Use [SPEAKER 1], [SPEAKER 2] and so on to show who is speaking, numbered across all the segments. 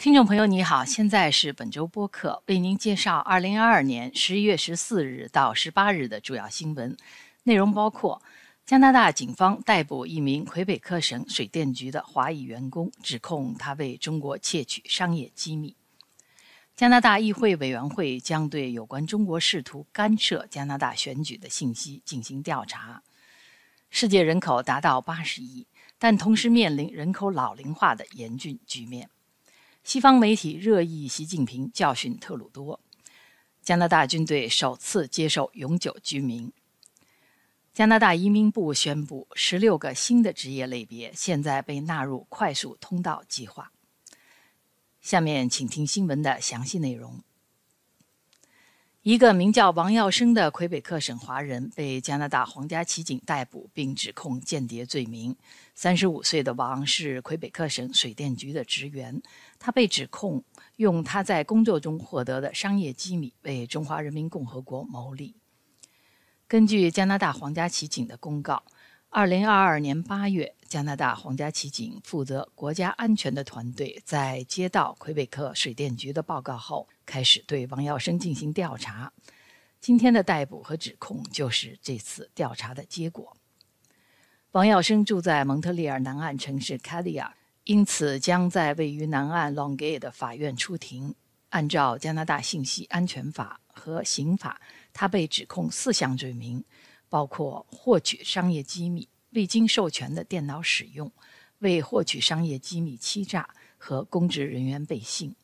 [SPEAKER 1] 听众朋友，你好，现在是本周播客，为您介绍二零二二年十一月十四日到十八日的主要新闻。内容，包括加拿大警方逮捕一名魁北克省水电局的华裔员工，指控他为中国窃取商业机密；加拿大议会委员会将对有关中国试图干涉加拿大选举的信息进行调查；世界人口达到八十亿，但同时面临人口老龄化的严峻局面。西方媒体热议习近平教训特鲁多。加拿大军队首次接受永久居民。加拿大移民部宣布，十六个新的职业类别现在被纳入快速通道计划。下面请听新闻的详细内容。一个名叫王耀生的魁北克省华人被加拿大皇家骑警逮捕，并指控间谍罪名。三十五岁的王是魁北克省水电局的职员，他被指控用他在工作中获得的商业机密为中华人民共和国谋利。根据加拿大皇家骑警的公告。二零二二年八月，加拿大皇家骑警负责国家安全的团队在接到魁北克水电局的报告后，开始对王耀生进行调查。今天的逮捕和指控就是这次调查的结果。王耀生住在蒙特利尔南岸城市卡迪亚，因此将在位于南岸 Longay 的法院出庭。按照加拿大信息安全法和刑法，他被指控四项罪名。包括获取商业机密、未经授权的电脑使用、为获取商业机密欺诈和公职人员背信。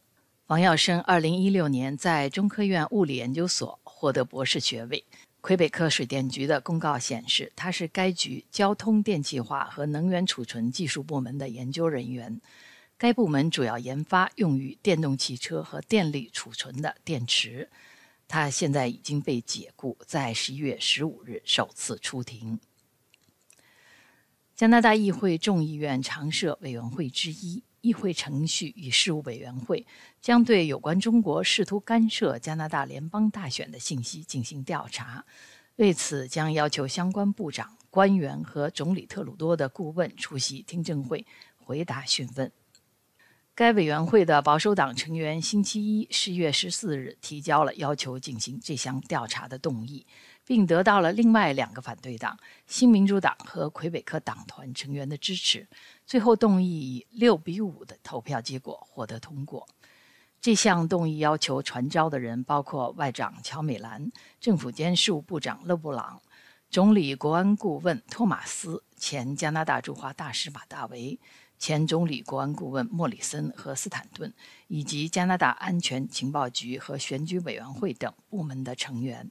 [SPEAKER 1] 王耀生2016年在中科院物理研究所获得博士学位。魁北克水电局的公告显示，他是该局交通电气化和能源储存技术部门的研究人员。该部门主要研发用于电动汽车和电力储存的电池。他现在已经被解雇，在十一月十五日首次出庭。加拿大议会众议院常设委员会之一议会程序与事务委员会将对有关中国试图干涉加拿大联邦大选的信息进行调查，为此将要求相关部长、官员和总理特鲁多的顾问出席听证会，回答讯问。该委员会的保守党成员星期一十月十四日提交了要求进行这项调查的动议，并得到了另外两个反对党——新民主党和魁北克党团成员的支持。最后，动议以六比五的投票结果获得通过。这项动议要求传召的人包括外长乔美兰、政府间事务部长勒布朗、总理国安顾问托马斯、前加拿大驻华大使马大维。前总理国安顾问莫里森和斯坦顿，以及加拿大安全情报局和选举委员会等部门的成员。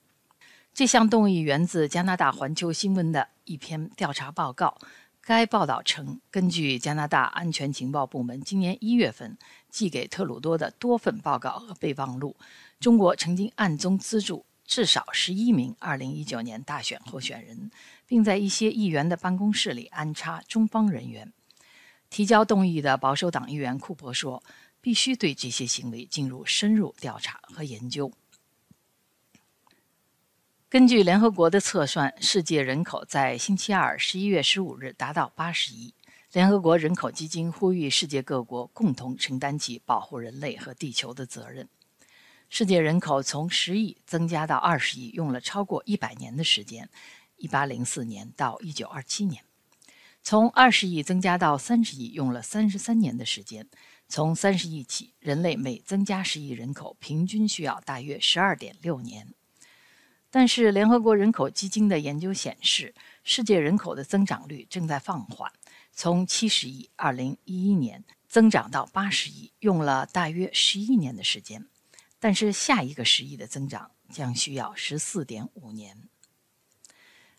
[SPEAKER 1] 这项动议源自加拿大环球新闻的一篇调查报告。该报道称，根据加拿大安全情报部门今年一月份寄给特鲁多的多份报告和备忘录，中国曾经暗中资助至少十一名2019年大选候选人，并在一些议员的办公室里安插中方人员。提交动议的保守党议员库珀说：“必须对这些行为进入深入调查和研究。”根据联合国的测算，世界人口在星期二（十一月十五日）达到八十亿。联合国人口基金呼吁世界各国共同承担起保护人类和地球的责任。世界人口从十亿增加到二十亿，用了超过一百年的时间（一八零四年到一九二七年）。从二十亿增加到三十亿用了三十三年的时间。从三十亿起，人类每增加十亿人口，平均需要大约十二点六年。但是，联合国人口基金的研究显示，世界人口的增长率正在放缓。从七十亿二零一一年增长到八十亿，用了大约十一年的时间。但是，下一个十亿的增长将需要十四点五年。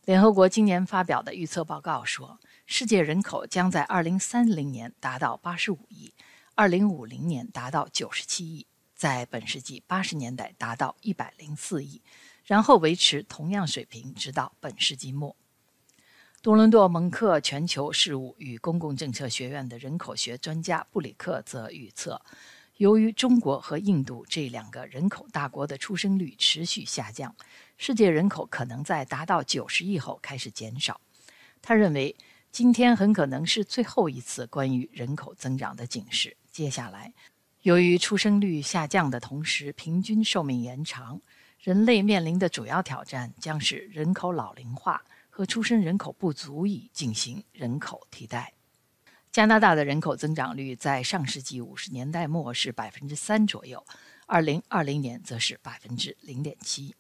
[SPEAKER 1] 联合国今年发表的预测报告说。世界人口将在2030年达到85亿，2050年达到97亿，在本世纪80年代达到104亿，然后维持同样水平直到本世纪末。多伦多蒙克全球事务与公共政策学院的人口学专家布里克则预测，由于中国和印度这两个人口大国的出生率持续下降，世界人口可能在达到90亿后开始减少。他认为。今天很可能是最后一次关于人口增长的警示。接下来，由于出生率下降的同时，平均寿命延长，人类面临的主要挑战将是人口老龄化和出生人口不足以进行人口替代。加拿大的人口增长率在上世纪五十年代末是百分之三左右，二零二零年则是百分之零点七。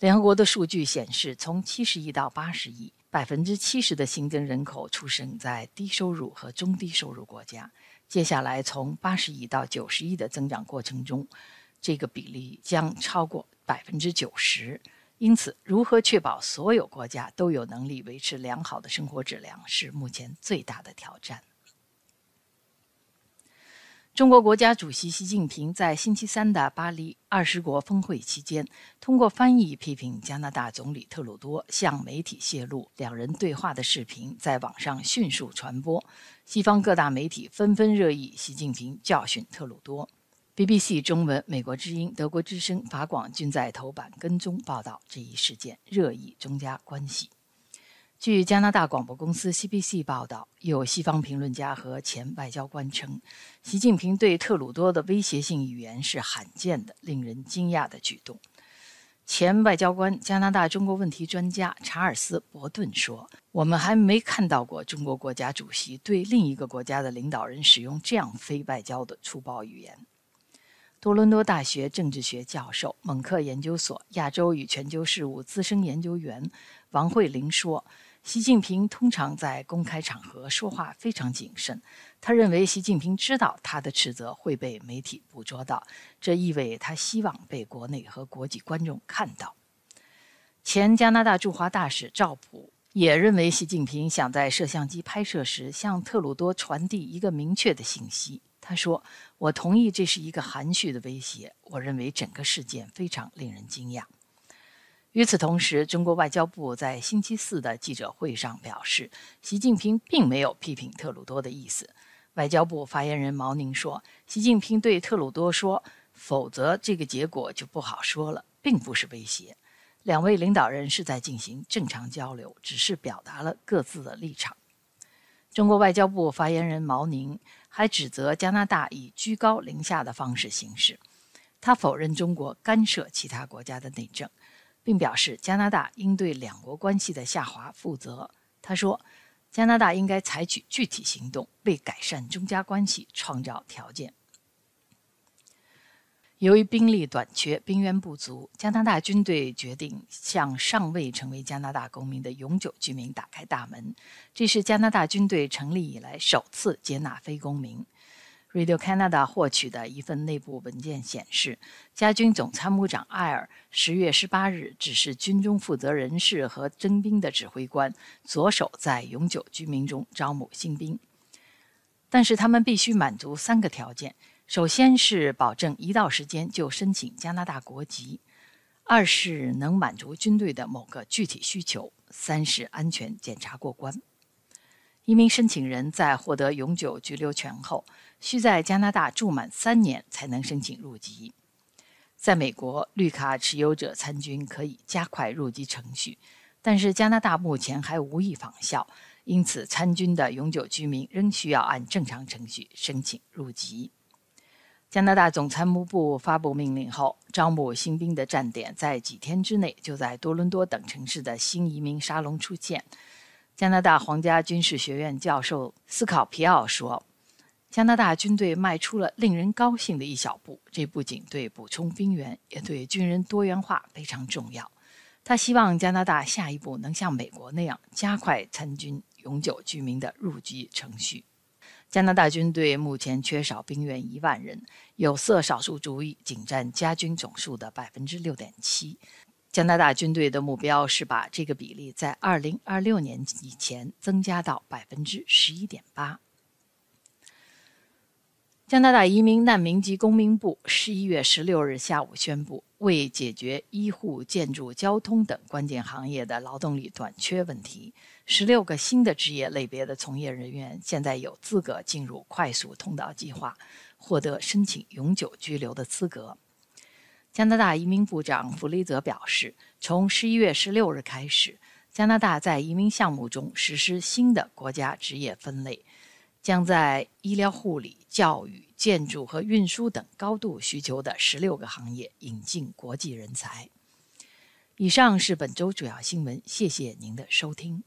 [SPEAKER 1] 联合国的数据显示，从七十亿到八十亿，百分之七十的新增人口出生在低收入和中低收入国家。接下来，从八十亿到九十亿的增长过程中，这个比例将超过百分之九十。因此，如何确保所有国家都有能力维持良好的生活质量，是目前最大的挑战。中国国家主席习近平在星期三的巴黎二十国峰会期间，通过翻译批评加拿大总理特鲁多向媒体泄露两人对话的视频，在网上迅速传播。西方各大媒体纷纷热议习近平教训特鲁多。BBC 中文、美国之音、德国之声、法广均在头版跟踪报道这一事件，热议中加关系。据加拿大广播公司 CBC 报道，有西方评论家和前外交官称，习近平对特鲁多的威胁性语言是罕见的、令人惊讶的举动。前外交官、加拿大中国问题专家查尔斯·伯顿说：“我们还没看到过中国国家主席对另一个国家的领导人使用这样非外交的粗暴语言。”多伦多大学政治学教授、蒙克研究所亚洲与全球事务资深研究员王慧玲说：“习近平通常在公开场合说话非常谨慎。他认为习近平知道他的斥责会被媒体捕捉到，这意味他希望被国内和国际观众看到。”前加拿大驻华大使赵普也认为，习近平想在摄像机拍摄时向特鲁多传递一个明确的信息。他说：“我同意这是一个含蓄的威胁。我认为整个事件非常令人惊讶。”与此同时，中国外交部在星期四的记者会上表示，习近平并没有批评特鲁多的意思。外交部发言人毛宁说：“习近平对特鲁多说，否则这个结果就不好说了，并不是威胁。两位领导人是在进行正常交流，只是表达了各自的立场。”中国外交部发言人毛宁。还指责加拿大以居高临下的方式行事，他否认中国干涉其他国家的内政，并表示加拿大应对两国关系的下滑负责。他说，加拿大应该采取具体行动，为改善中加关系创造条件。由于兵力短缺、兵源不足，加拿大军队决定向尚未成为加拿大公民的永久居民打开大门。这是加拿大军队成立以来首次接纳非公民。Radio Canada 获取的一份内部文件显示，加军总参谋长艾尔十月十八日指示军中负责人士和征兵的指挥官，着手在永久居民中招募新兵，但是他们必须满足三个条件。首先是保证一到时间就申请加拿大国籍，二是能满足军队的某个具体需求，三是安全检查过关。一名申请人在获得永久居留权后，需在加拿大住满三年才能申请入籍。在美国，绿卡持有者参军可以加快入籍程序，但是加拿大目前还无意仿效，因此参军的永久居民仍需要按正常程序申请入籍。加拿大总参谋部发布命令后，招募新兵的站点在几天之内就在多伦多等城市的新移民沙龙出现。加拿大皇家军事学院教授斯考皮奥说：“加拿大军队迈出了令人高兴的一小步，这不仅对补充兵员，也对军人多元化非常重要。他希望加拿大下一步能像美国那样，加快参军永久居民的入籍程序。”加拿大军队目前缺少兵员一万人，有色少数族裔仅占加军总数的百分之六点七。加拿大军队的目标是把这个比例在二零二六年以前增加到百分之十一点八。加拿大移民难民及公民部十一月十六日下午宣布，为解决医护、建筑、交通等关键行业的劳动力短缺问题。十六个新的职业类别的从业人员现在有资格进入快速通道计划，获得申请永久居留的资格。加拿大移民部长弗雷泽表示，从十一月十六日开始，加拿大在移民项目中实施新的国家职业分类，将在医疗护理、教育、建筑和运输等高度需求的十六个行业引进国际人才。以上是本周主要新闻，谢谢您的收听。